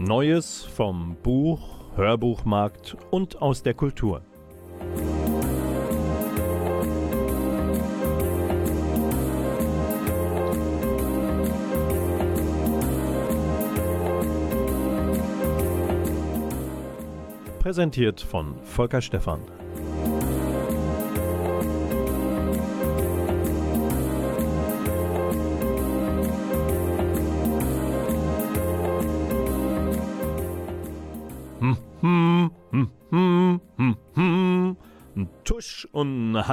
Neues vom Buch, Hörbuchmarkt und aus der Kultur. Präsentiert von Volker Stephan.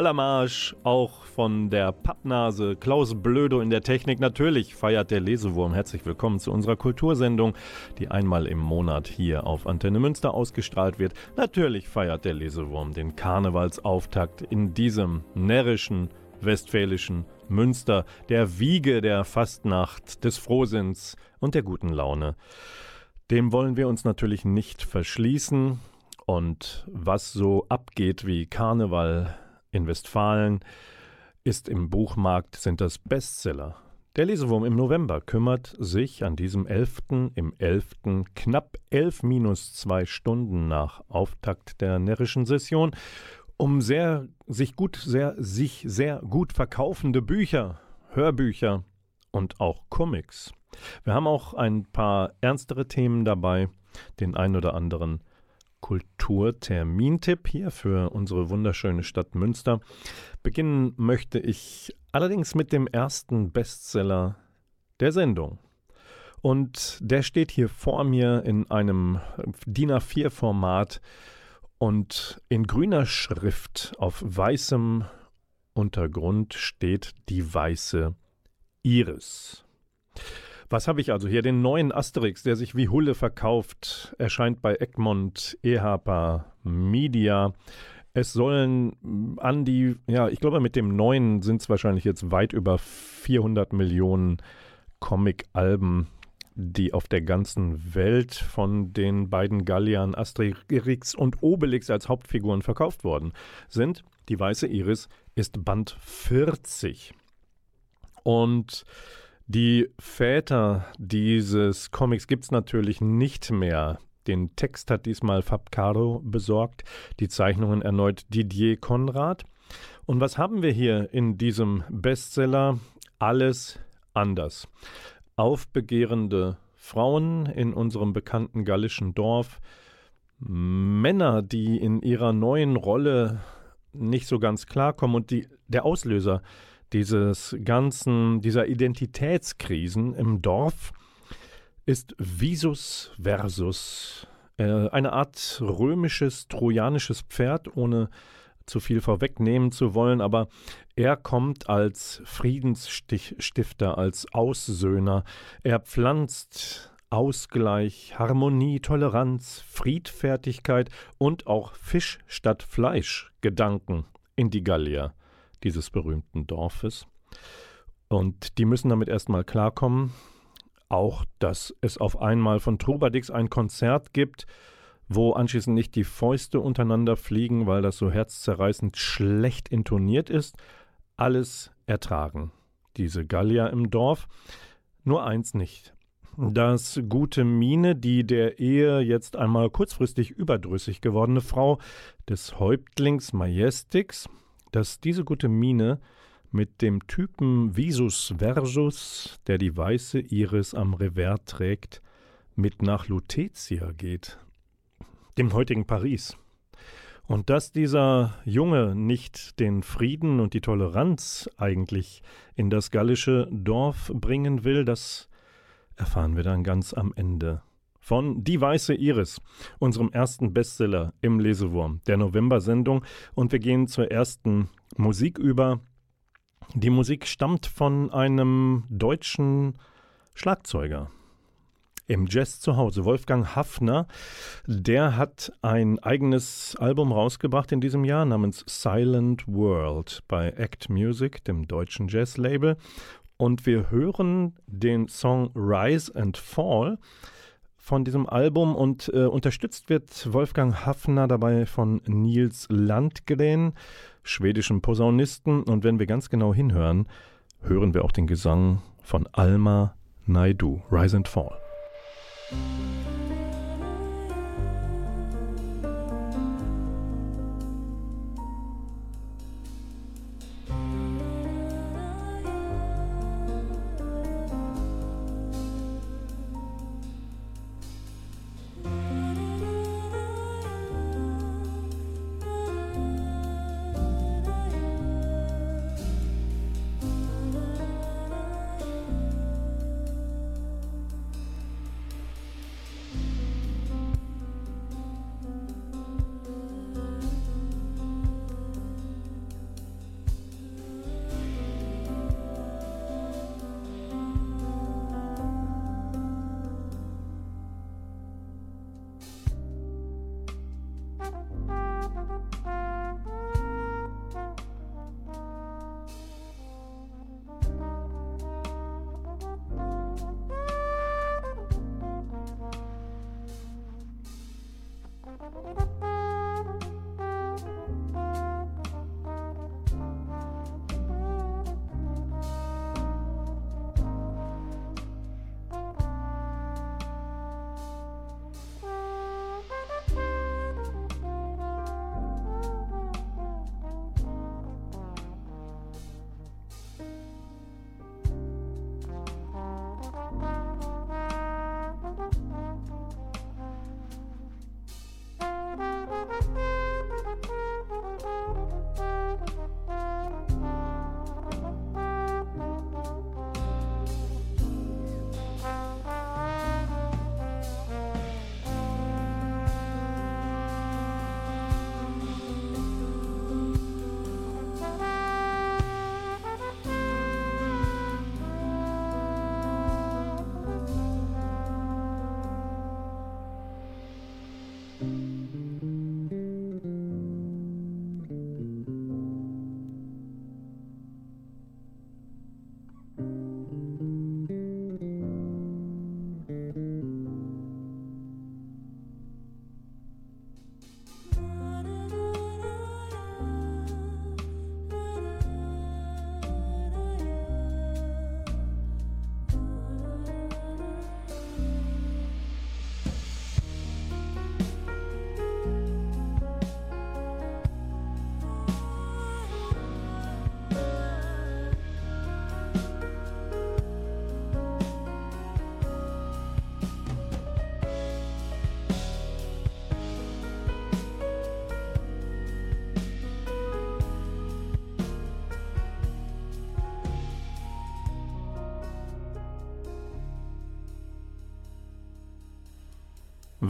Und Hallermarsch, auch von der Pappnase Klaus Blödo in der Technik. Natürlich feiert der Lesewurm. Herzlich willkommen zu unserer Kultursendung, die einmal im Monat hier auf Antenne Münster ausgestrahlt wird. Natürlich feiert der Lesewurm den Karnevalsauftakt in diesem närrischen, westfälischen Münster, der Wiege der Fastnacht, des Frohsinns und der guten Laune. Dem wollen wir uns natürlich nicht verschließen. Und was so abgeht wie Karneval in Westfalen, ist im Buchmarkt, sind das Bestseller. Der Lesewurm im November kümmert sich an diesem 11. im 11. knapp 11 minus 2 Stunden nach Auftakt der närrischen Session um sehr sich gut sehr sich sehr gut verkaufende Bücher, Hörbücher und auch Comics. Wir haben auch ein paar ernstere Themen dabei, den ein oder anderen Kulturtermintipp hier für unsere wunderschöne Stadt Münster. Beginnen möchte ich allerdings mit dem ersten Bestseller der Sendung. Und der steht hier vor mir in einem DIN A4-Format und in grüner Schrift auf weißem Untergrund steht die weiße Iris. Was habe ich also hier? Den neuen Asterix, der sich wie Hulle verkauft, erscheint bei Egmont, Ehapa, Media. Es sollen an die, ja, ich glaube, mit dem neuen sind es wahrscheinlich jetzt weit über 400 Millionen Comic-Alben, die auf der ganzen Welt von den beiden Galliern Asterix und Obelix als Hauptfiguren verkauft worden sind. Die Weiße Iris ist Band 40. Und die Väter dieses Comics gibt es natürlich nicht mehr. Den Text hat diesmal Fab Caro besorgt, die Zeichnungen erneut Didier Konrad. Und was haben wir hier in diesem Bestseller? Alles anders. Aufbegehrende Frauen in unserem bekannten gallischen Dorf, Männer, die in ihrer neuen Rolle nicht so ganz klarkommen und die, der Auslöser dieses ganzen, dieser Identitätskrisen im Dorf ist Visus versus, äh, eine Art römisches, trojanisches Pferd, ohne zu viel vorwegnehmen zu wollen, aber er kommt als Friedensstifter, als Aussöhner. Er pflanzt Ausgleich, Harmonie, Toleranz, Friedfertigkeit und auch Fisch statt Fleisch Gedanken in die Gallier dieses berühmten Dorfes. Und die müssen damit erstmal klarkommen. Auch, dass es auf einmal von Trubadix ein Konzert gibt, wo anschließend nicht die Fäuste untereinander fliegen, weil das so herzzerreißend schlecht intoniert ist. Alles ertragen. Diese Gallier im Dorf. Nur eins nicht. Das gute Mine, die der Ehe jetzt einmal kurzfristig überdrüssig gewordene Frau des Häuptlings Majestix, dass diese gute Mine mit dem Typen Visus Versus, der die weiße Iris am Revers trägt, mit nach Lutetia geht, dem heutigen Paris. Und dass dieser Junge nicht den Frieden und die Toleranz eigentlich in das gallische Dorf bringen will, das erfahren wir dann ganz am Ende von Die Weiße Iris, unserem ersten Bestseller im Lesewurm, der November-Sendung. Und wir gehen zur ersten Musik über. Die Musik stammt von einem deutschen Schlagzeuger. im Jazz zu Hause. Wolfgang Hafner, der hat ein eigenes Album rausgebracht in diesem Jahr namens Silent World bei Act Music, dem deutschen Jazzlabel. Und wir hören den Song Rise and Fall von diesem Album und äh, unterstützt wird Wolfgang Hafner dabei von Nils Landgren, schwedischen Posaunisten. Und wenn wir ganz genau hinhören, hören wir auch den Gesang von Alma Naidu, Rise and Fall.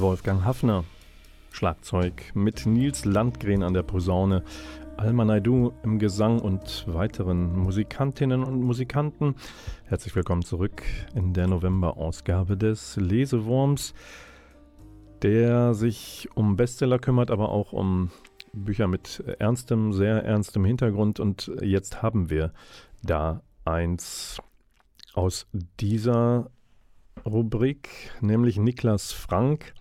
Wolfgang Hafner. Schlagzeug mit Nils Landgren an der Posaune, Alma Naidu im Gesang und weiteren Musikantinnen und Musikanten. Herzlich willkommen zurück in der November-Ausgabe des Lesewurms, der sich um Bestseller kümmert, aber auch um Bücher mit ernstem, sehr ernstem Hintergrund. Und jetzt haben wir da eins aus dieser Rubrik, nämlich Niklas Frank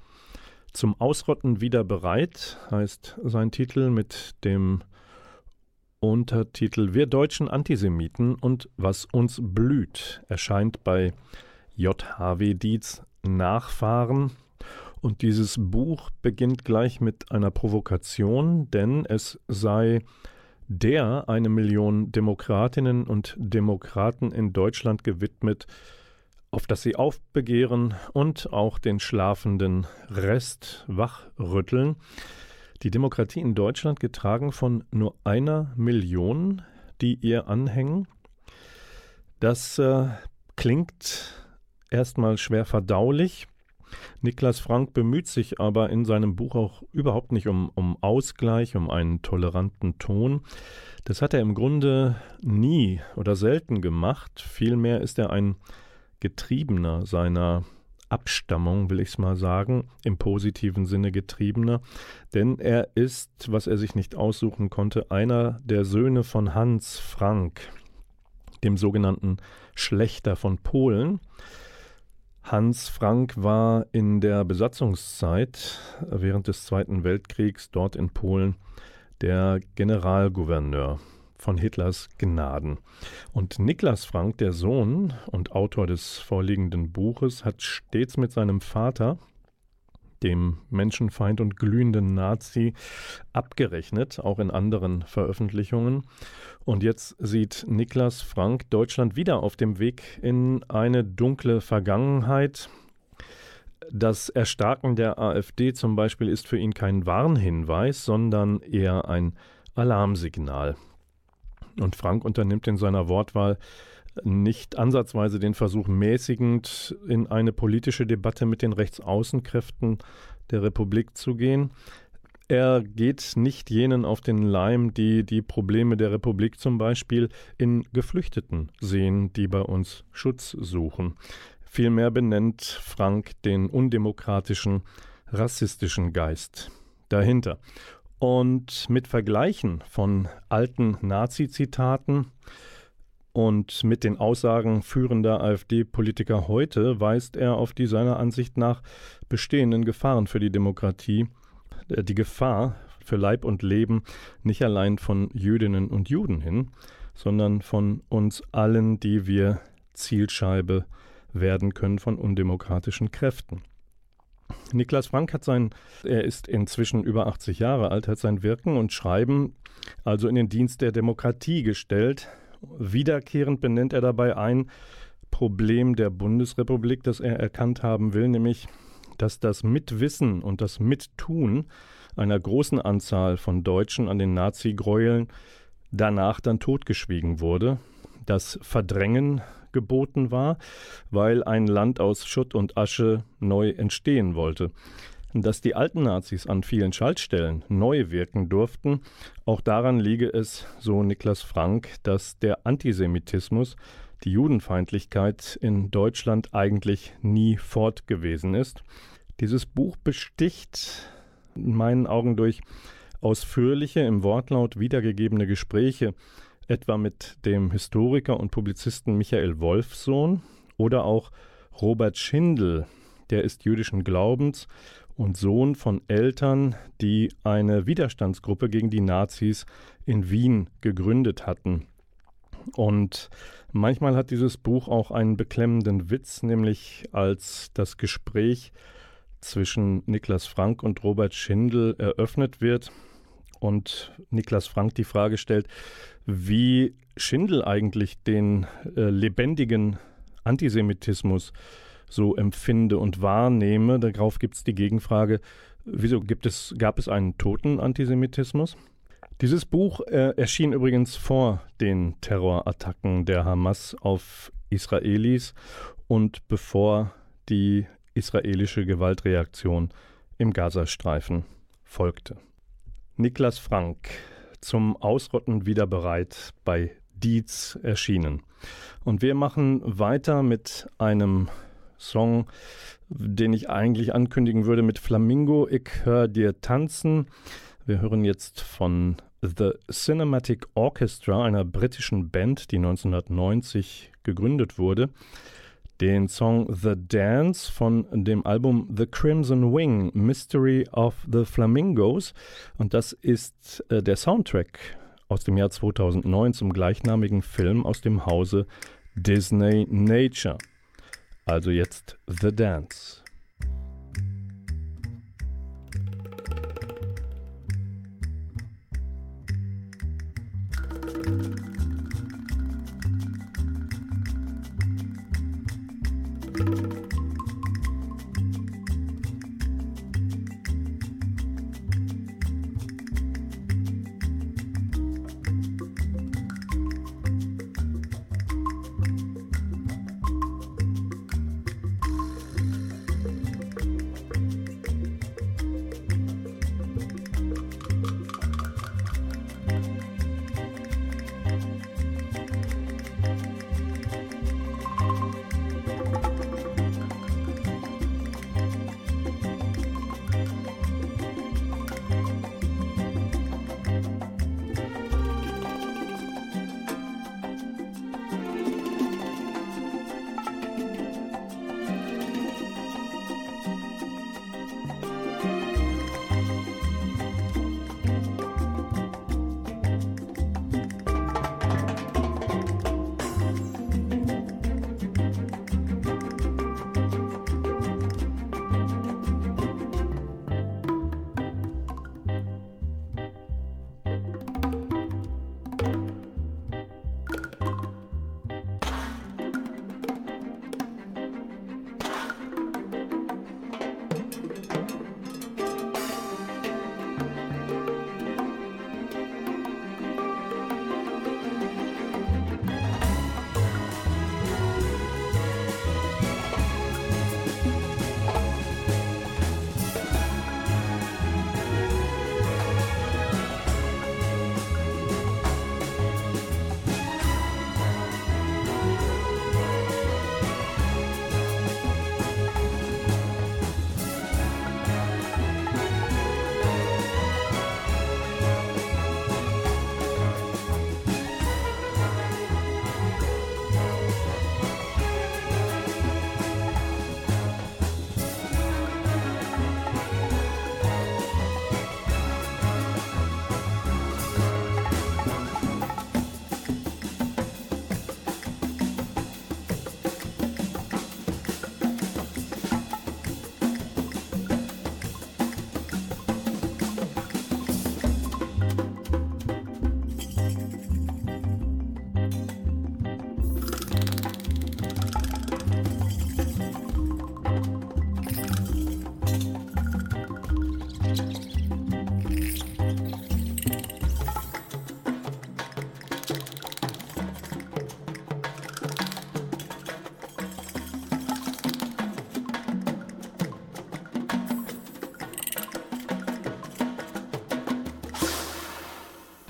zum Ausrotten wieder bereit heißt sein Titel mit dem Untertitel Wir deutschen Antisemiten und was uns blüht erscheint bei J.H.W. Dietz Nachfahren. Und dieses Buch beginnt gleich mit einer Provokation, denn es sei der eine Million Demokratinnen und Demokraten in Deutschland gewidmet, auf das sie aufbegehren und auch den schlafenden Rest wachrütteln. Die Demokratie in Deutschland getragen von nur einer Million, die ihr anhängen. Das äh, klingt erstmal schwer verdaulich. Niklas Frank bemüht sich aber in seinem Buch auch überhaupt nicht um, um Ausgleich, um einen toleranten Ton. Das hat er im Grunde nie oder selten gemacht. Vielmehr ist er ein Getriebener seiner Abstammung, will ich es mal sagen, im positiven Sinne getriebener, denn er ist, was er sich nicht aussuchen konnte, einer der Söhne von Hans Frank, dem sogenannten Schlechter von Polen. Hans Frank war in der Besatzungszeit während des Zweiten Weltkriegs dort in Polen der Generalgouverneur von Hitlers Gnaden. Und Niklas Frank, der Sohn und Autor des vorliegenden Buches, hat stets mit seinem Vater, dem Menschenfeind und glühenden Nazi, abgerechnet, auch in anderen Veröffentlichungen. Und jetzt sieht Niklas Frank Deutschland wieder auf dem Weg in eine dunkle Vergangenheit. Das Erstarken der AfD zum Beispiel ist für ihn kein Warnhinweis, sondern eher ein Alarmsignal. Und Frank unternimmt in seiner Wortwahl nicht ansatzweise den Versuch, mäßigend in eine politische Debatte mit den Rechtsaußenkräften der Republik zu gehen. Er geht nicht jenen auf den Leim, die die Probleme der Republik zum Beispiel in Geflüchteten sehen, die bei uns Schutz suchen. Vielmehr benennt Frank den undemokratischen, rassistischen Geist dahinter. Und mit Vergleichen von alten Nazi-Zitaten und mit den Aussagen führender AfD-Politiker heute weist er auf die seiner Ansicht nach bestehenden Gefahren für die Demokratie, äh, die Gefahr für Leib und Leben nicht allein von Jüdinnen und Juden hin, sondern von uns allen, die wir Zielscheibe werden können von undemokratischen Kräften. Niklas Frank hat sein, er ist inzwischen über 80 Jahre alt, hat sein Wirken und Schreiben also in den Dienst der Demokratie gestellt. Wiederkehrend benennt er dabei ein Problem der Bundesrepublik, das er erkannt haben will, nämlich, dass das Mitwissen und das Mittun einer großen Anzahl von Deutschen an den Nazi-Gräueln danach dann totgeschwiegen wurde. Das Verdrängen geboten war, weil ein Land aus Schutt und Asche neu entstehen wollte. Dass die alten Nazis an vielen Schaltstellen neu wirken durften, auch daran liege es, so Niklas Frank, dass der Antisemitismus, die Judenfeindlichkeit in Deutschland eigentlich nie fort gewesen ist. Dieses Buch besticht in meinen Augen durch ausführliche, im Wortlaut wiedergegebene Gespräche etwa mit dem Historiker und Publizisten Michael Wolfsohn oder auch Robert Schindel, der ist jüdischen Glaubens und Sohn von Eltern, die eine Widerstandsgruppe gegen die Nazis in Wien gegründet hatten. Und manchmal hat dieses Buch auch einen beklemmenden Witz, nämlich als das Gespräch zwischen Niklas Frank und Robert Schindel eröffnet wird und Niklas Frank die Frage stellt, wie Schindel eigentlich den äh, lebendigen Antisemitismus so empfinde und wahrnehme. Darauf gibt es die Gegenfrage, wieso gibt es, gab es einen toten Antisemitismus? Dieses Buch äh, erschien übrigens vor den Terrorattacken der Hamas auf Israelis und bevor die israelische Gewaltreaktion im Gazastreifen folgte. Niklas Frank zum Ausrotten wieder bereit bei Dietz erschienen. Und wir machen weiter mit einem Song, den ich eigentlich ankündigen würde mit Flamingo, ich hör dir tanzen. Wir hören jetzt von The Cinematic Orchestra, einer britischen Band, die 1990 gegründet wurde den Song The Dance von dem Album The Crimson Wing, Mystery of the Flamingos. Und das ist äh, der Soundtrack aus dem Jahr 2009 zum gleichnamigen Film aus dem Hause Disney Nature. Also jetzt The Dance.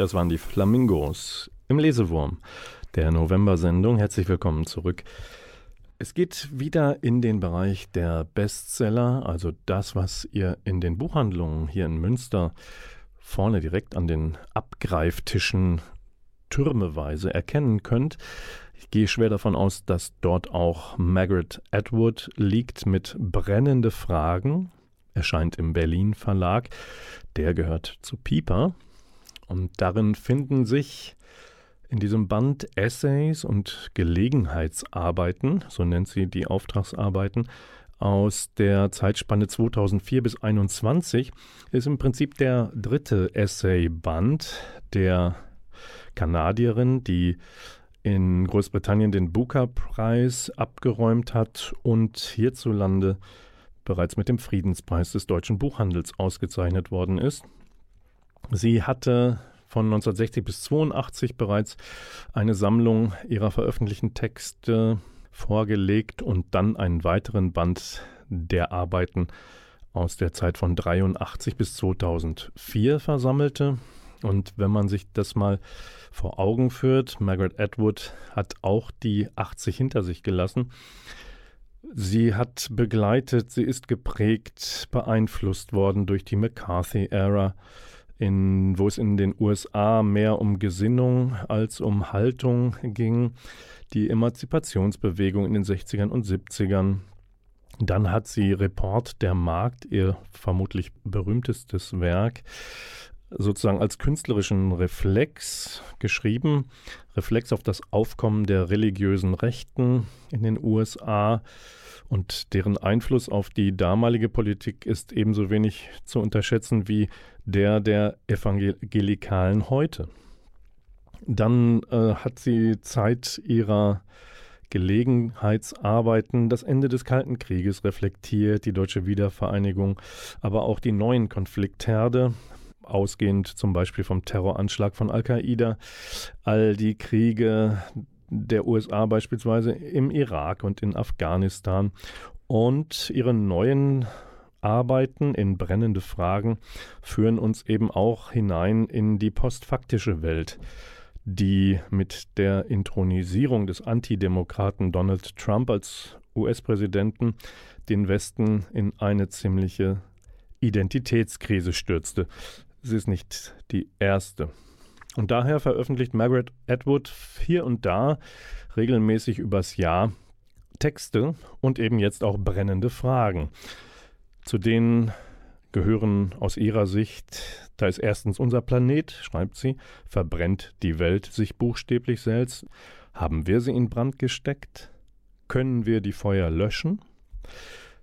Das waren die Flamingos im Lesewurm der November-Sendung. Herzlich willkommen zurück. Es geht wieder in den Bereich der Bestseller, also das, was ihr in den Buchhandlungen hier in Münster vorne direkt an den Abgreiftischen türmeweise erkennen könnt. Ich gehe schwer davon aus, dass dort auch Margaret Atwood liegt mit brennende Fragen. Erscheint im Berlin Verlag. Der gehört zu Pieper. Und darin finden sich in diesem Band Essays und Gelegenheitsarbeiten, so nennt sie die Auftragsarbeiten, aus der Zeitspanne 2004 bis 2021 ist im Prinzip der dritte Essay-Band der Kanadierin, die in Großbritannien den Booker-Preis abgeräumt hat und hierzulande bereits mit dem Friedenspreis des deutschen Buchhandels ausgezeichnet worden ist. Sie hatte von 1960 bis 82 bereits eine Sammlung ihrer veröffentlichten Texte vorgelegt und dann einen weiteren Band der Arbeiten aus der Zeit von 83 bis 2004 versammelte. Und wenn man sich das mal vor Augen führt, Margaret Atwood hat auch die 80 hinter sich gelassen. Sie hat begleitet, sie ist geprägt, beeinflusst worden durch die McCarthy-Ära in, wo es in den USA mehr um Gesinnung als um Haltung ging, die Emanzipationsbewegung in den 60ern und 70ern. Dann hat sie Report der Markt, ihr vermutlich berühmtestes Werk, sozusagen als künstlerischen Reflex geschrieben. Reflex auf das Aufkommen der religiösen Rechten in den USA und deren Einfluss auf die damalige Politik ist ebenso wenig zu unterschätzen wie der der Evangelikalen heute. Dann äh, hat sie Zeit ihrer Gelegenheitsarbeiten das Ende des Kalten Krieges reflektiert, die deutsche Wiedervereinigung, aber auch die neuen Konfliktherde, ausgehend zum Beispiel vom Terroranschlag von Al-Qaida, all die Kriege der USA beispielsweise im Irak und in Afghanistan und ihre neuen Arbeiten in brennende Fragen führen uns eben auch hinein in die postfaktische Welt, die mit der Intronisierung des Antidemokraten Donald Trump als US-Präsidenten den Westen in eine ziemliche Identitätskrise stürzte. Sie ist nicht die erste. Und daher veröffentlicht Margaret Atwood hier und da regelmäßig übers Jahr Texte und eben jetzt auch brennende Fragen. Zu denen gehören aus ihrer Sicht, da ist erstens unser Planet, schreibt sie, verbrennt die Welt sich buchstäblich selbst. Haben wir sie in Brand gesteckt? Können wir die Feuer löschen?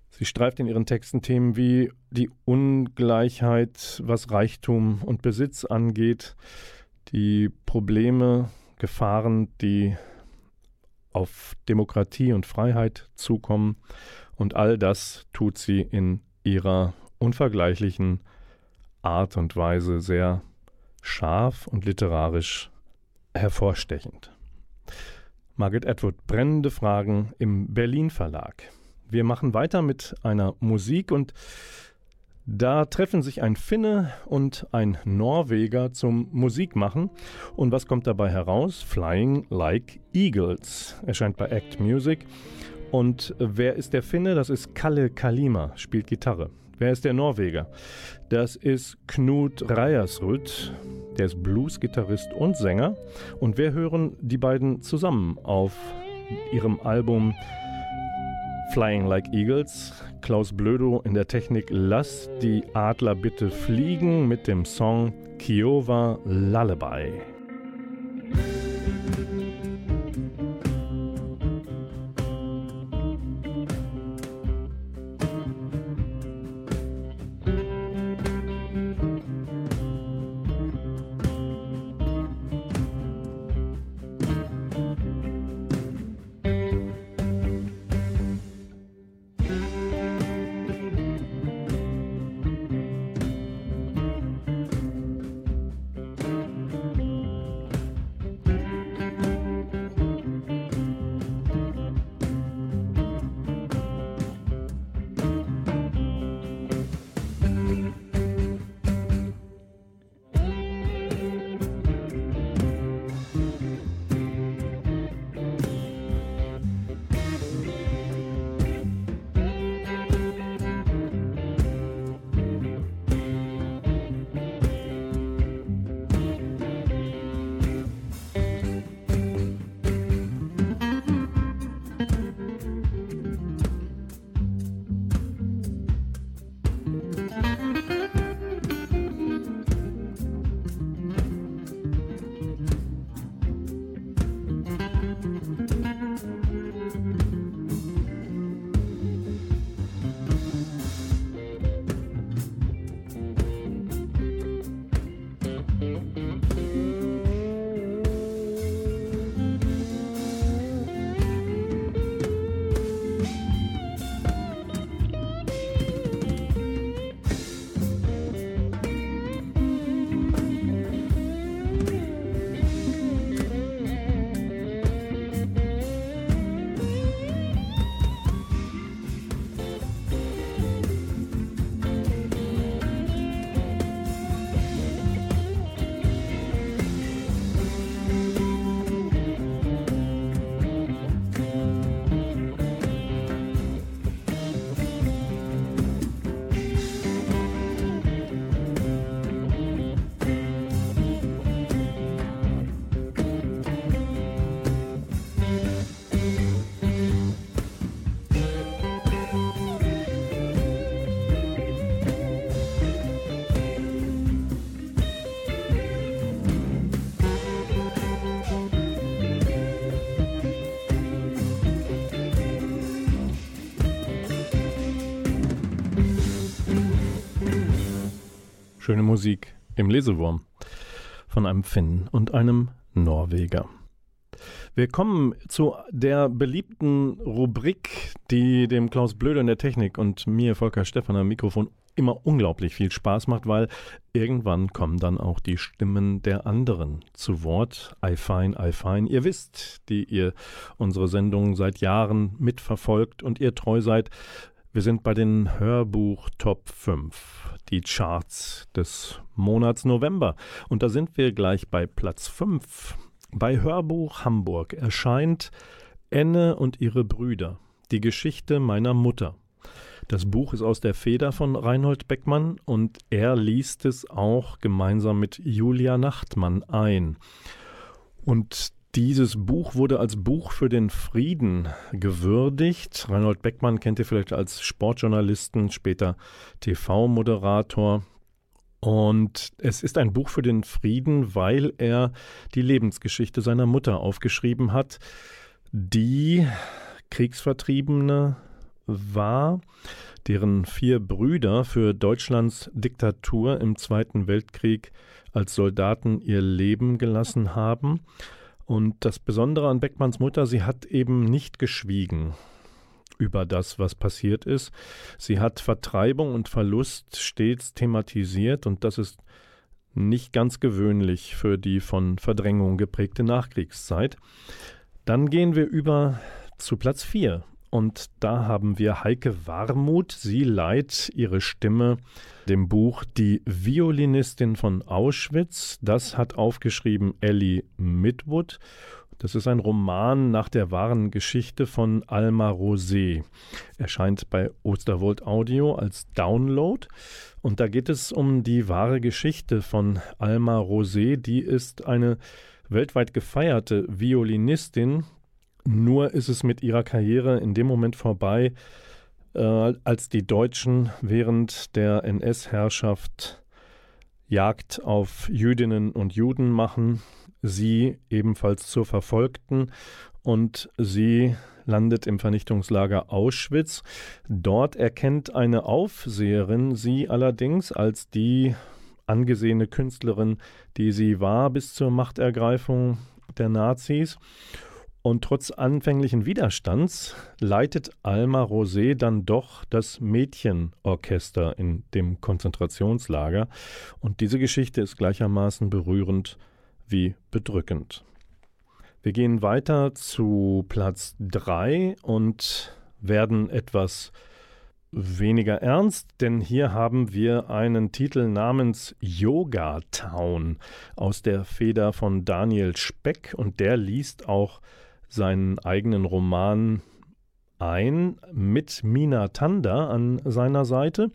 Sie streift in ihren Texten Themen wie die Ungleichheit, was Reichtum und Besitz angeht, die Probleme, Gefahren, die auf Demokratie und Freiheit zukommen. Und all das tut sie in ihrer unvergleichlichen Art und Weise sehr scharf und literarisch hervorstechend. Margaret Atwood, brennende Fragen im Berlin Verlag. Wir machen weiter mit einer Musik und da treffen sich ein Finne und ein Norweger zum Musikmachen. Und was kommt dabei heraus? Flying Like Eagles erscheint bei Act Music. Und wer ist der Finne? Das ist Kalle Kalima, spielt Gitarre. Wer ist der Norweger? Das ist Knut Reiersrud, der ist Blues-Gitarrist und Sänger. Und wir hören die beiden zusammen auf ihrem Album Flying Like Eagles. Klaus Blödo in der Technik Lass die Adler bitte fliegen mit dem Song Kiowa Lullaby. Schöne Musik im Lesewurm von einem Finn und einem Norweger. Wir kommen zu der beliebten Rubrik, die dem Klaus Blöder in der Technik und mir, Volker Stephan, am Mikrofon immer unglaublich viel Spaß macht, weil irgendwann kommen dann auch die Stimmen der anderen zu Wort. I fine, I fine. Ihr wisst, die ihr unsere Sendung seit Jahren mitverfolgt und ihr treu seid. Wir sind bei den Hörbuch Top 5, die Charts des Monats November. Und da sind wir gleich bei Platz 5. Bei Hörbuch Hamburg erscheint Enne und ihre Brüder, die Geschichte meiner Mutter. Das Buch ist aus der Feder von Reinhold Beckmann und er liest es auch gemeinsam mit Julia Nachtmann ein. Und dieses Buch wurde als Buch für den Frieden gewürdigt. Reinhold Beckmann kennt ihr vielleicht als Sportjournalisten, später TV-Moderator. Und es ist ein Buch für den Frieden, weil er die Lebensgeschichte seiner Mutter aufgeschrieben hat, die Kriegsvertriebene war, deren vier Brüder für Deutschlands Diktatur im Zweiten Weltkrieg als Soldaten ihr Leben gelassen haben. Und das Besondere an Beckmanns Mutter, sie hat eben nicht geschwiegen über das, was passiert ist. Sie hat Vertreibung und Verlust stets thematisiert und das ist nicht ganz gewöhnlich für die von Verdrängung geprägte Nachkriegszeit. Dann gehen wir über zu Platz 4 und da haben wir Heike Warmuth. Sie leiht ihre Stimme dem Buch Die Violinistin von Auschwitz. Das hat aufgeschrieben Ellie Midwood. Das ist ein Roman nach der wahren Geschichte von Alma Rosé. Erscheint bei Osterwold Audio als Download. Und da geht es um die wahre Geschichte von Alma Rosé. Die ist eine weltweit gefeierte Violinistin, nur ist es mit ihrer Karriere in dem Moment vorbei, äh, als die Deutschen während der NS-Herrschaft Jagd auf Jüdinnen und Juden machen, sie ebenfalls zur Verfolgten und sie landet im Vernichtungslager Auschwitz. Dort erkennt eine Aufseherin sie allerdings als die angesehene Künstlerin, die sie war bis zur Machtergreifung der Nazis und trotz anfänglichen Widerstands leitet Alma Rosé dann doch das Mädchenorchester in dem Konzentrationslager. Und diese Geschichte ist gleichermaßen berührend wie bedrückend. Wir gehen weiter zu Platz 3 und werden etwas weniger ernst, denn hier haben wir einen Titel namens Yoga Town aus der Feder von Daniel Speck und der liest auch seinen eigenen Roman ein mit Mina Tanda an seiner Seite.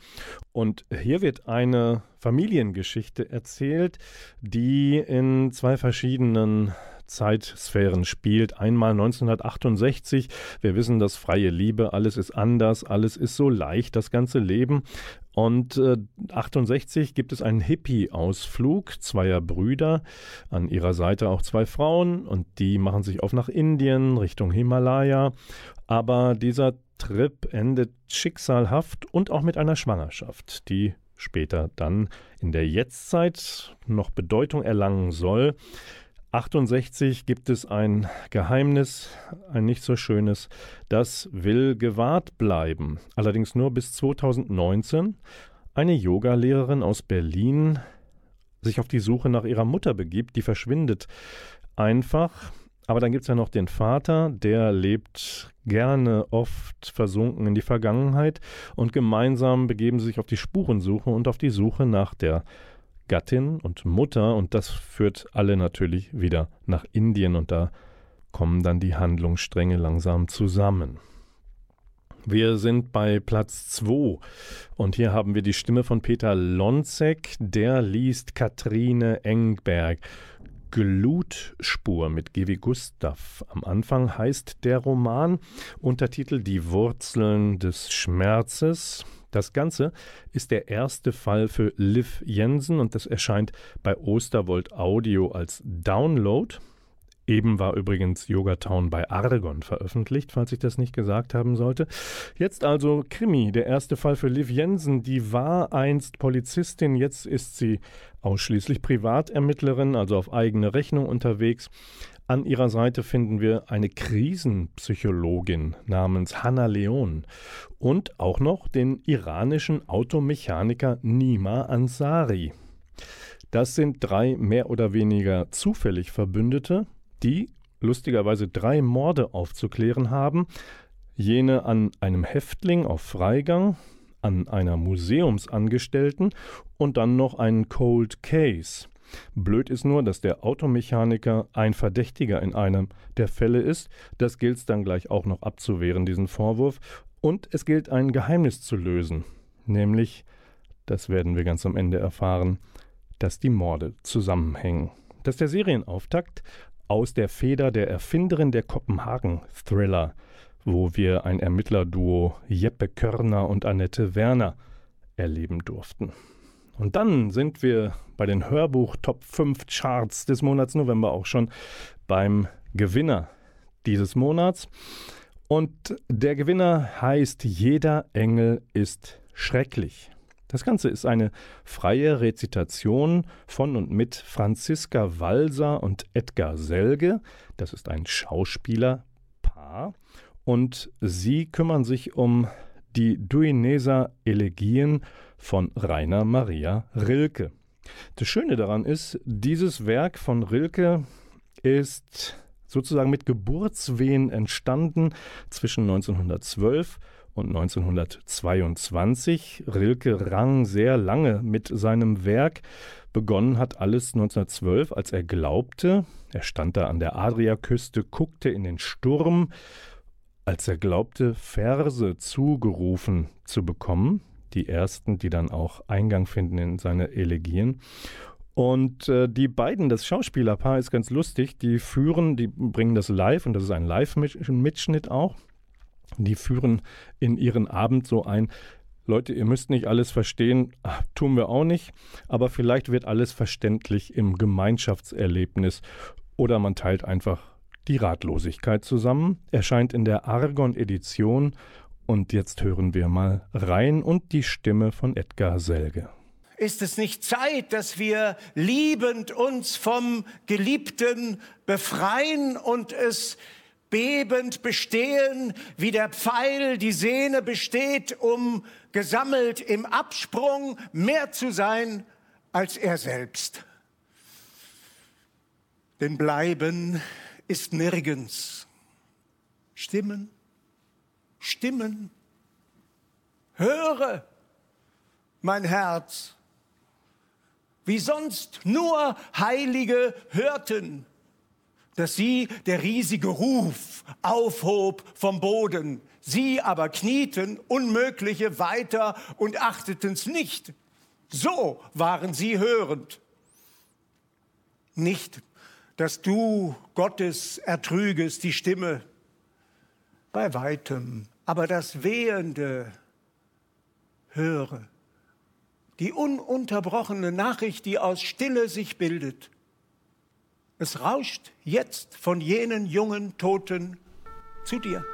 Und hier wird eine Familiengeschichte erzählt, die in zwei verschiedenen Zeitsphären spielt. Einmal 1968, wir wissen, dass freie Liebe, alles ist anders, alles ist so leicht, das ganze Leben. Und äh, 68 gibt es einen Hippie-Ausflug zweier Brüder, an ihrer Seite auch zwei Frauen und die machen sich auf nach Indien, Richtung Himalaya. Aber dieser Trip endet schicksalhaft und auch mit einer Schwangerschaft, die später dann in der Jetztzeit noch Bedeutung erlangen soll. 68 gibt es ein Geheimnis, ein nicht so schönes, das will gewahrt bleiben. Allerdings nur bis 2019. Eine Yogalehrerin aus Berlin sich auf die Suche nach ihrer Mutter begibt, die verschwindet einfach. Aber dann gibt es ja noch den Vater, der lebt gerne oft versunken in die Vergangenheit und gemeinsam begeben sie sich auf die Spurensuche und auf die Suche nach der Gattin und Mutter und das führt alle natürlich wieder nach Indien und da kommen dann die Handlungsstränge langsam zusammen. Wir sind bei Platz 2 und hier haben wir die Stimme von Peter Lonzek, der liest Katrine Engberg. Glutspur mit G.W. Gustav. Am Anfang heißt der Roman Untertitel Die Wurzeln des Schmerzes. Das Ganze ist der erste Fall für Liv Jensen und das erscheint bei Osterwold Audio als Download. Eben war übrigens Yoga Town bei Argon veröffentlicht, falls ich das nicht gesagt haben sollte. Jetzt also Krimi, der erste Fall für Liv Jensen. Die war einst Polizistin, jetzt ist sie ausschließlich Privatermittlerin, also auf eigene Rechnung unterwegs. An ihrer Seite finden wir eine Krisenpsychologin namens Hanna Leon und auch noch den iranischen Automechaniker Nima Ansari. Das sind drei mehr oder weniger zufällig Verbündete, die lustigerweise drei Morde aufzuklären haben. Jene an einem Häftling auf Freigang, an einer Museumsangestellten und dann noch einen Cold Case. Blöd ist nur, dass der Automechaniker ein Verdächtiger in einem der Fälle ist. Das gilt es dann gleich auch noch abzuwehren, diesen Vorwurf. Und es gilt ein Geheimnis zu lösen, nämlich, das werden wir ganz am Ende erfahren, dass die Morde zusammenhängen. Das ist der Serienauftakt aus der Feder der Erfinderin der Kopenhagen-Thriller, wo wir ein Ermittlerduo Jeppe Körner und Annette Werner erleben durften. Und dann sind wir bei den Hörbuch Top 5 Charts des Monats November auch schon beim Gewinner dieses Monats. Und der Gewinner heißt Jeder Engel ist schrecklich. Das Ganze ist eine freie Rezitation von und mit Franziska Walser und Edgar Selge. Das ist ein Schauspielerpaar. Und sie kümmern sich um die Duineser Elegien von Rainer Maria Rilke. Das Schöne daran ist, dieses Werk von Rilke ist sozusagen mit Geburtswehen entstanden zwischen 1912 und 1922. Rilke rang sehr lange mit seinem Werk. Begonnen hat alles 1912, als er glaubte, er stand da an der Adriaküste, guckte in den Sturm, als er glaubte, Verse zugerufen zu bekommen die ersten, die dann auch Eingang finden in seine Elegien. Und äh, die beiden, das Schauspielerpaar ist ganz lustig, die führen, die bringen das live und das ist ein Live-Mitschnitt auch. Die führen in ihren Abend so ein, Leute, ihr müsst nicht alles verstehen, ach, tun wir auch nicht, aber vielleicht wird alles verständlich im Gemeinschaftserlebnis oder man teilt einfach die Ratlosigkeit zusammen. Erscheint in der Argon-Edition und jetzt hören wir mal rein und die Stimme von Edgar Selge. Ist es nicht Zeit, dass wir liebend uns vom Geliebten befreien und es bebend bestehen, wie der Pfeil die Sehne besteht, um gesammelt im Absprung mehr zu sein als er selbst? Denn bleiben ist nirgends. Stimmen Stimmen. Höre, mein Herz, wie sonst nur Heilige hörten, dass sie der riesige Ruf aufhob vom Boden. Sie aber knieten Unmögliche weiter und achteten's nicht. So waren sie hörend. Nicht, dass du Gottes ertrügest die Stimme, bei weitem aber das Wehende höre. Die ununterbrochene Nachricht, die aus Stille sich bildet. Es rauscht jetzt von jenen jungen Toten zu dir.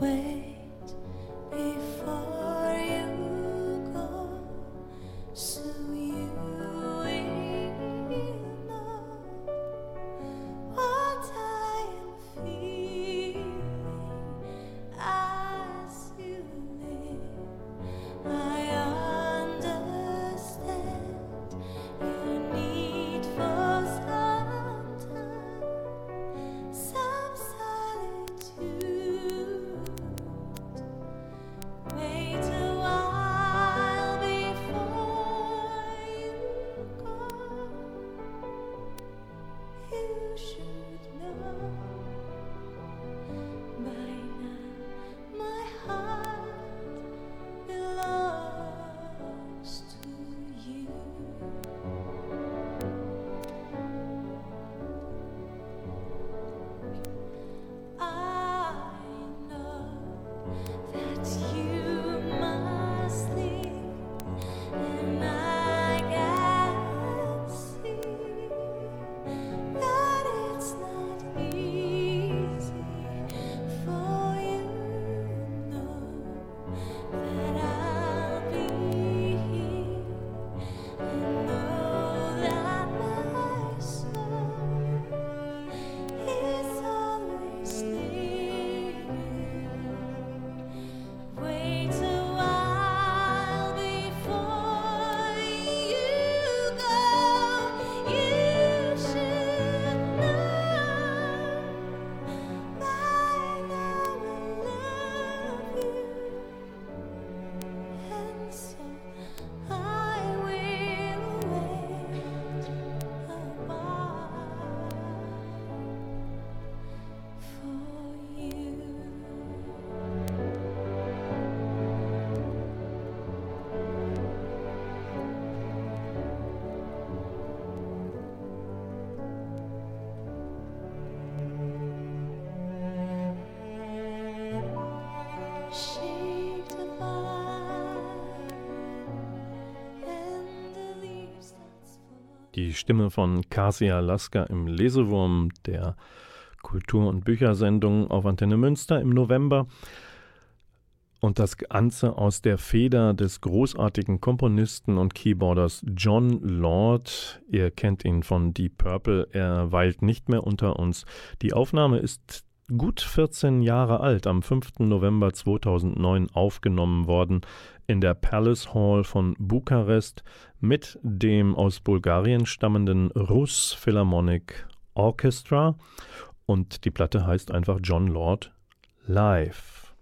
way. Die Stimme von Kasia Lasker im Lesewurm der Kultur- und Büchersendung auf Antenne Münster im November. Und das Ganze aus der Feder des großartigen Komponisten und Keyboarders John Lord. Ihr kennt ihn von Deep Purple. Er weilt nicht mehr unter uns. Die Aufnahme ist gut 14 Jahre alt, am 5. November 2009 aufgenommen worden in der Palace Hall von Bukarest mit dem aus Bulgarien stammenden Rus Philharmonic Orchestra und die Platte heißt einfach John Lord Live.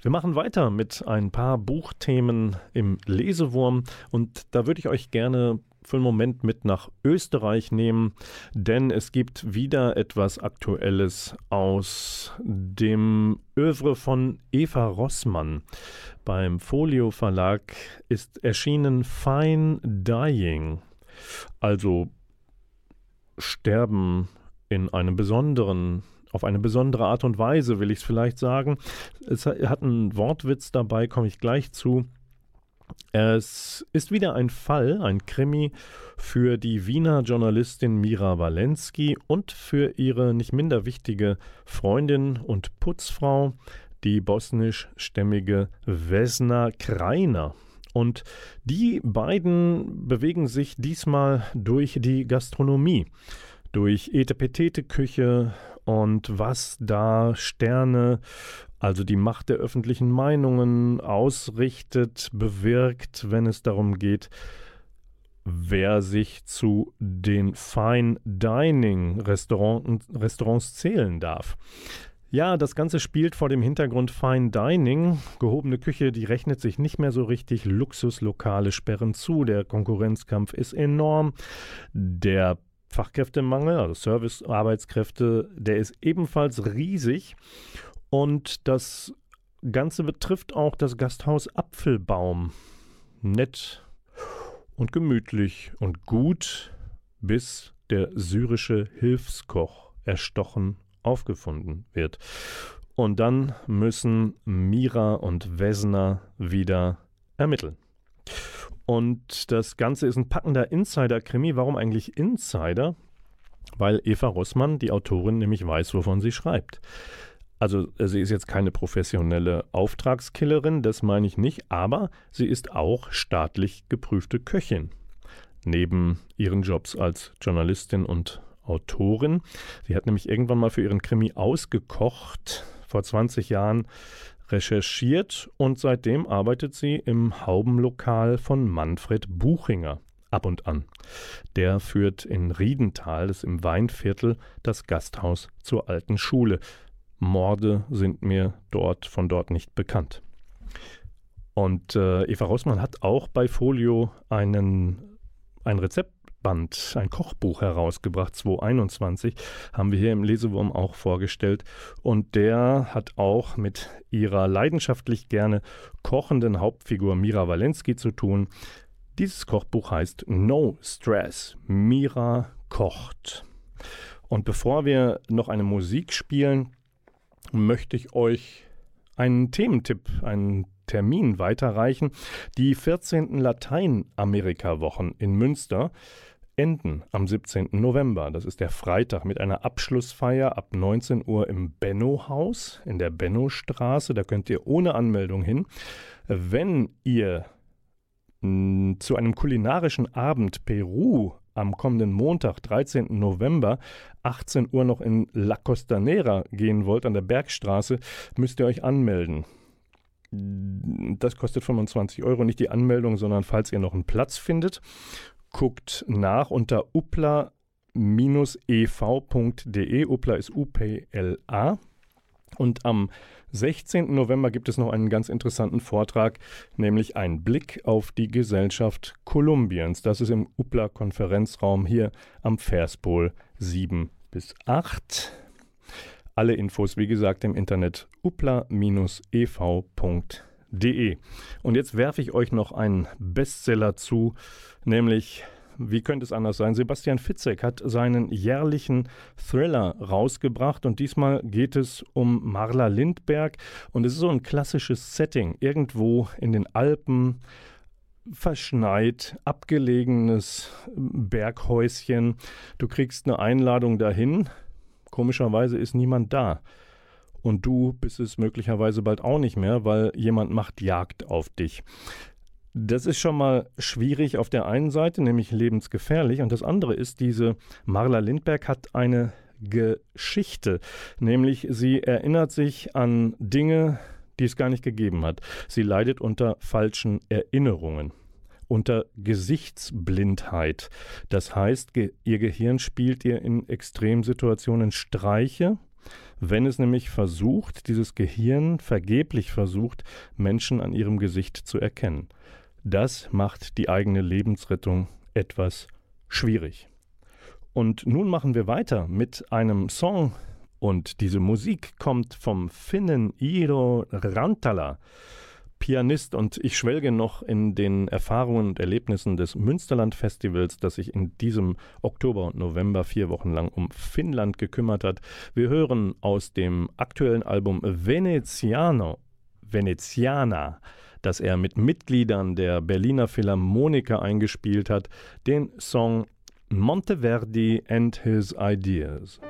Wir machen weiter mit ein paar Buchthemen im Lesewurm und da würde ich euch gerne für einen Moment mit nach Österreich nehmen, denn es gibt wieder etwas Aktuelles aus dem Övre von Eva Rossmann. Beim Folio Verlag ist erschienen Fine Dying, also Sterben in einem besonderen auf eine besondere Art und Weise, will ich es vielleicht sagen. Es hat einen Wortwitz dabei, komme ich gleich zu. Es ist wieder ein Fall, ein Krimi für die Wiener Journalistin Mira Walensky und für ihre nicht minder wichtige Freundin und Putzfrau, die bosnischstämmige Vesna Kreiner. Und die beiden bewegen sich diesmal durch die Gastronomie, durch Etepetete-Küche und was da Sterne also die Macht der öffentlichen Meinungen ausrichtet, bewirkt, wenn es darum geht, wer sich zu den Fine Dining Restaurant, Restaurants zählen darf. Ja, das Ganze spielt vor dem Hintergrund Fine Dining. Gehobene Küche, die rechnet sich nicht mehr so richtig. Luxuslokale sperren zu. Der Konkurrenzkampf ist enorm. Der Fachkräftemangel, also Servicearbeitskräfte, der ist ebenfalls riesig. Und das Ganze betrifft auch das Gasthaus Apfelbaum. Nett und gemütlich und gut, bis der syrische Hilfskoch erstochen aufgefunden wird. Und dann müssen Mira und Wesner wieder ermitteln. Und das Ganze ist ein packender Insider-Krimi. Warum eigentlich Insider? Weil Eva Rossmann, die Autorin, nämlich weiß, wovon sie schreibt. Also sie ist jetzt keine professionelle Auftragskillerin, das meine ich nicht, aber sie ist auch staatlich geprüfte Köchin. Neben ihren Jobs als Journalistin und Autorin. Sie hat nämlich irgendwann mal für ihren Krimi ausgekocht, vor 20 Jahren recherchiert und seitdem arbeitet sie im Haubenlokal von Manfred Buchinger ab und an. Der führt in Riedental, das ist im Weinviertel, das Gasthaus zur alten Schule. Morde sind mir dort von dort nicht bekannt. Und äh, Eva Rossmann hat auch bei Folio einen, ein Rezeptband, ein Kochbuch herausgebracht, 2021, haben wir hier im Lesewurm auch vorgestellt. Und der hat auch mit ihrer leidenschaftlich gerne kochenden Hauptfigur Mira Walensky zu tun. Dieses Kochbuch heißt No Stress. Mira kocht. Und bevor wir noch eine Musik spielen, möchte ich euch einen Thementipp, einen Termin weiterreichen. Die 14. Lateinamerika-Wochen in Münster enden am 17. November. Das ist der Freitag mit einer Abschlussfeier ab 19 Uhr im Benno-Haus in der Benno-Straße. Da könnt ihr ohne Anmeldung hin. Wenn ihr zu einem kulinarischen Abend Peru am kommenden Montag, 13. November, 18 Uhr noch in La Costanera gehen wollt, an der Bergstraße, müsst ihr euch anmelden. Das kostet 25 Euro, nicht die Anmeldung, sondern falls ihr noch einen Platz findet, guckt nach unter upla-ev.de. Upla ist U-P-L-A. Und am 16. November gibt es noch einen ganz interessanten Vortrag, nämlich ein Blick auf die Gesellschaft Kolumbiens. Das ist im UPLA-Konferenzraum hier am Verspol 7 bis 8. Alle Infos, wie gesagt, im Internet upla-ev.de. Und jetzt werfe ich euch noch einen Bestseller zu, nämlich wie könnte es anders sein? Sebastian Fitzek hat seinen jährlichen Thriller rausgebracht und diesmal geht es um Marla Lindberg und es ist so ein klassisches Setting, irgendwo in den Alpen verschneit, abgelegenes Berghäuschen. Du kriegst eine Einladung dahin. Komischerweise ist niemand da. Und du bist es möglicherweise bald auch nicht mehr, weil jemand macht Jagd auf dich. Das ist schon mal schwierig auf der einen Seite, nämlich lebensgefährlich. Und das andere ist, diese Marla Lindberg hat eine Geschichte, nämlich sie erinnert sich an Dinge, die es gar nicht gegeben hat. Sie leidet unter falschen Erinnerungen unter Gesichtsblindheit. Das heißt, ge ihr Gehirn spielt ihr in Extremsituationen Streiche, wenn es nämlich versucht, dieses Gehirn vergeblich versucht, Menschen an ihrem Gesicht zu erkennen. Das macht die eigene Lebensrettung etwas schwierig. Und nun machen wir weiter mit einem Song, und diese Musik kommt vom Finnen Iro Rantala. Pianist und ich schwelge noch in den Erfahrungen und Erlebnissen des Münsterland Festivals, das sich in diesem Oktober und November vier Wochen lang um Finnland gekümmert hat. Wir hören aus dem aktuellen Album Veneziano, Veneziana, das er mit Mitgliedern der Berliner Philharmoniker eingespielt hat, den Song Monteverdi and His Ideas.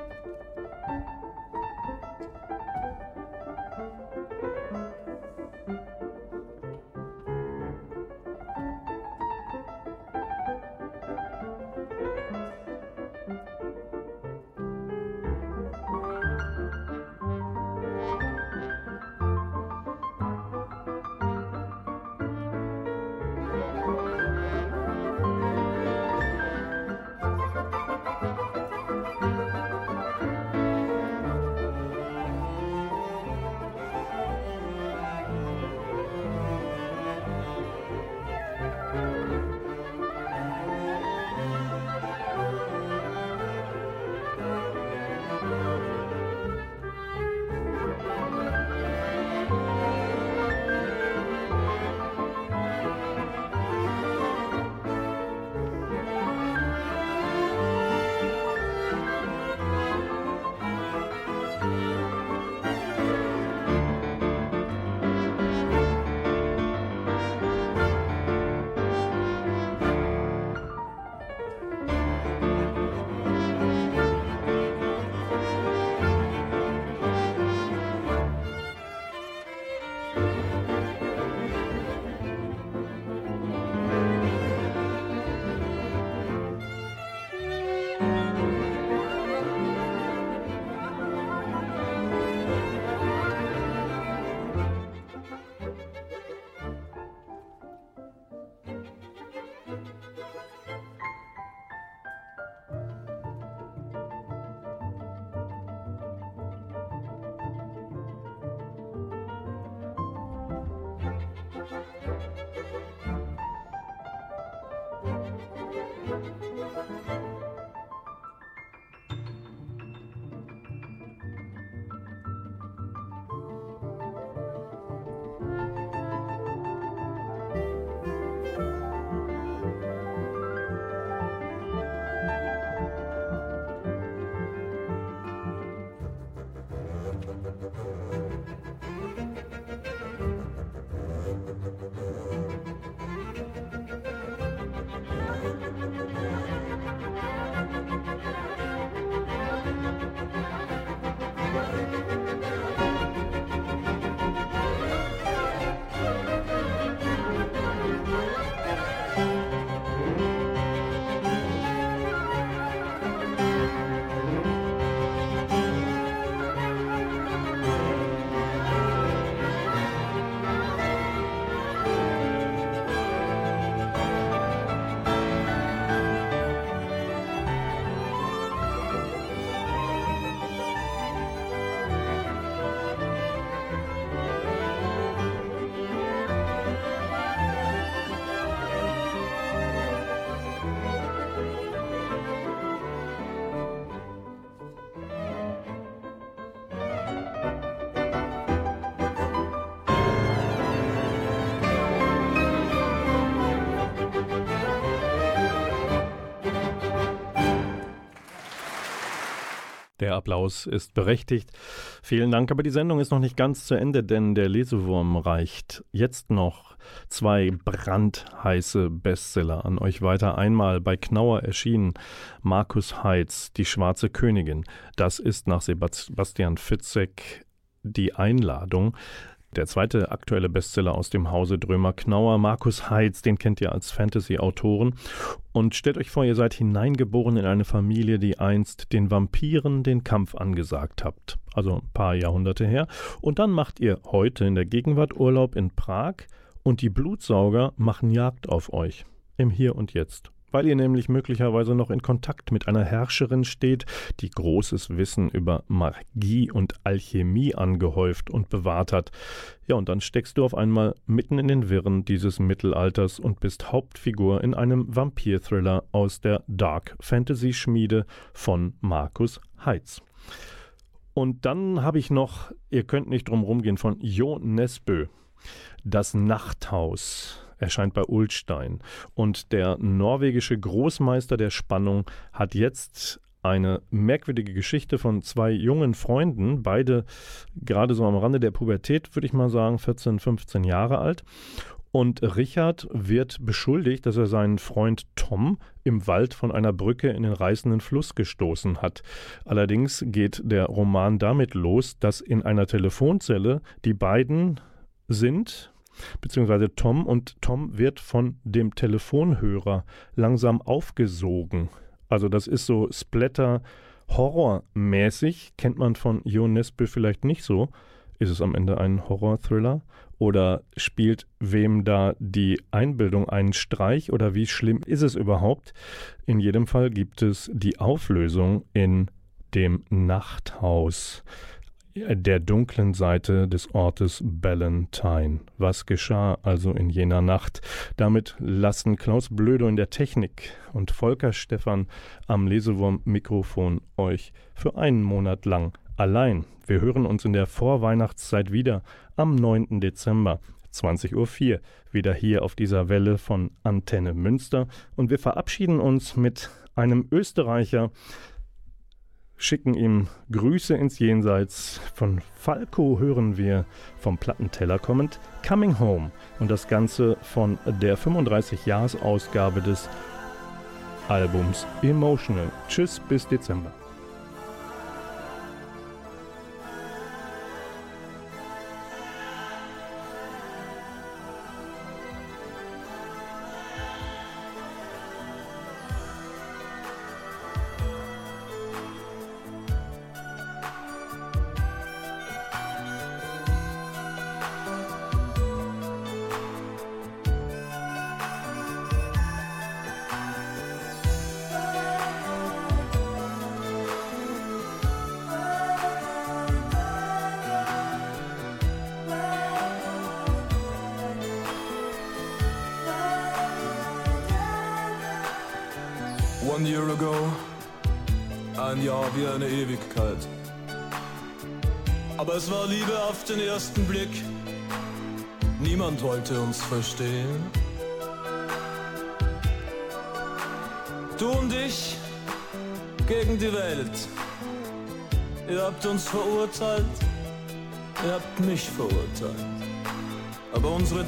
Der Applaus ist berechtigt. Vielen Dank, aber die Sendung ist noch nicht ganz zu Ende, denn der Lesewurm reicht jetzt noch zwei brandheiße Bestseller an euch weiter. Einmal bei Knauer erschienen Markus Heitz, Die schwarze Königin. Das ist nach Sebastian Fitzek die Einladung. Der zweite aktuelle Bestseller aus dem Hause Drömer Knauer, Markus Heitz, den kennt ihr als Fantasy-Autoren. Und stellt euch vor, ihr seid hineingeboren in eine Familie, die einst den Vampiren den Kampf angesagt habt. Also ein paar Jahrhunderte her. Und dann macht ihr heute in der Gegenwart Urlaub in Prag und die Blutsauger machen Jagd auf euch. Im Hier und Jetzt weil ihr nämlich möglicherweise noch in Kontakt mit einer Herrscherin steht, die großes Wissen über Magie und Alchemie angehäuft und bewahrt hat. Ja, und dann steckst du auf einmal mitten in den Wirren dieses Mittelalters und bist Hauptfigur in einem Vampir-Thriller aus der Dark Fantasy Schmiede von Markus Heitz. Und dann habe ich noch, ihr könnt nicht drum rumgehen, von Jo Nesbø, Das Nachthaus erscheint bei Ulstein. Und der norwegische Großmeister der Spannung hat jetzt eine merkwürdige Geschichte von zwei jungen Freunden, beide gerade so am Rande der Pubertät, würde ich mal sagen, 14, 15 Jahre alt. Und Richard wird beschuldigt, dass er seinen Freund Tom im Wald von einer Brücke in den reißenden Fluss gestoßen hat. Allerdings geht der Roman damit los, dass in einer Telefonzelle die beiden sind, beziehungsweise Tom, und Tom wird von dem Telefonhörer langsam aufgesogen. Also das ist so Splatter horrormäßig, kennt man von Jo Nesbø vielleicht nicht so. Ist es am Ende ein Horror-Thriller? Oder spielt wem da die Einbildung einen Streich? Oder wie schlimm ist es überhaupt? In jedem Fall gibt es die Auflösung in dem Nachthaus der dunklen Seite des Ortes Ballantine. Was geschah also in jener Nacht? Damit lassen Klaus Blödo in der Technik und Volker Stephan am Lesewurm-Mikrofon euch für einen Monat lang allein. Wir hören uns in der Vorweihnachtszeit wieder am 9. Dezember. 20.04 Uhr wieder hier auf dieser Welle von Antenne Münster und wir verabschieden uns mit einem Österreicher, schicken ihm Grüße ins Jenseits. Von Falco hören wir vom Plattenteller kommend Coming Home und das Ganze von der 35-Jahres-Ausgabe des Albums Emotional. Tschüss bis Dezember.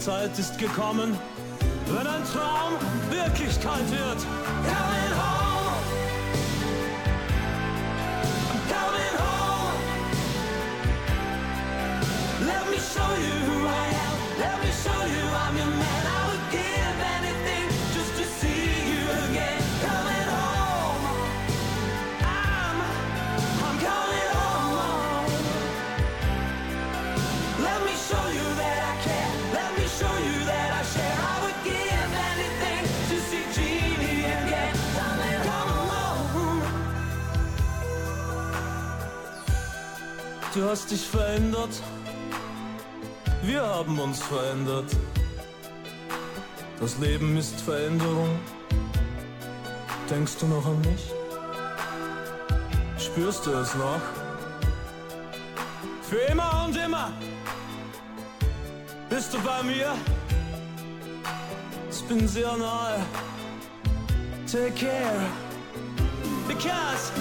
Zeit ist gekommen, wenn ein Traum Wirklichkeit wird. Du hast dich verändert. Wir haben uns verändert. Das Leben ist Veränderung. Denkst du noch an mich? Spürst du es noch? Für immer und immer. Bist du bei mir? Ich bin sehr nahe. Take care. Because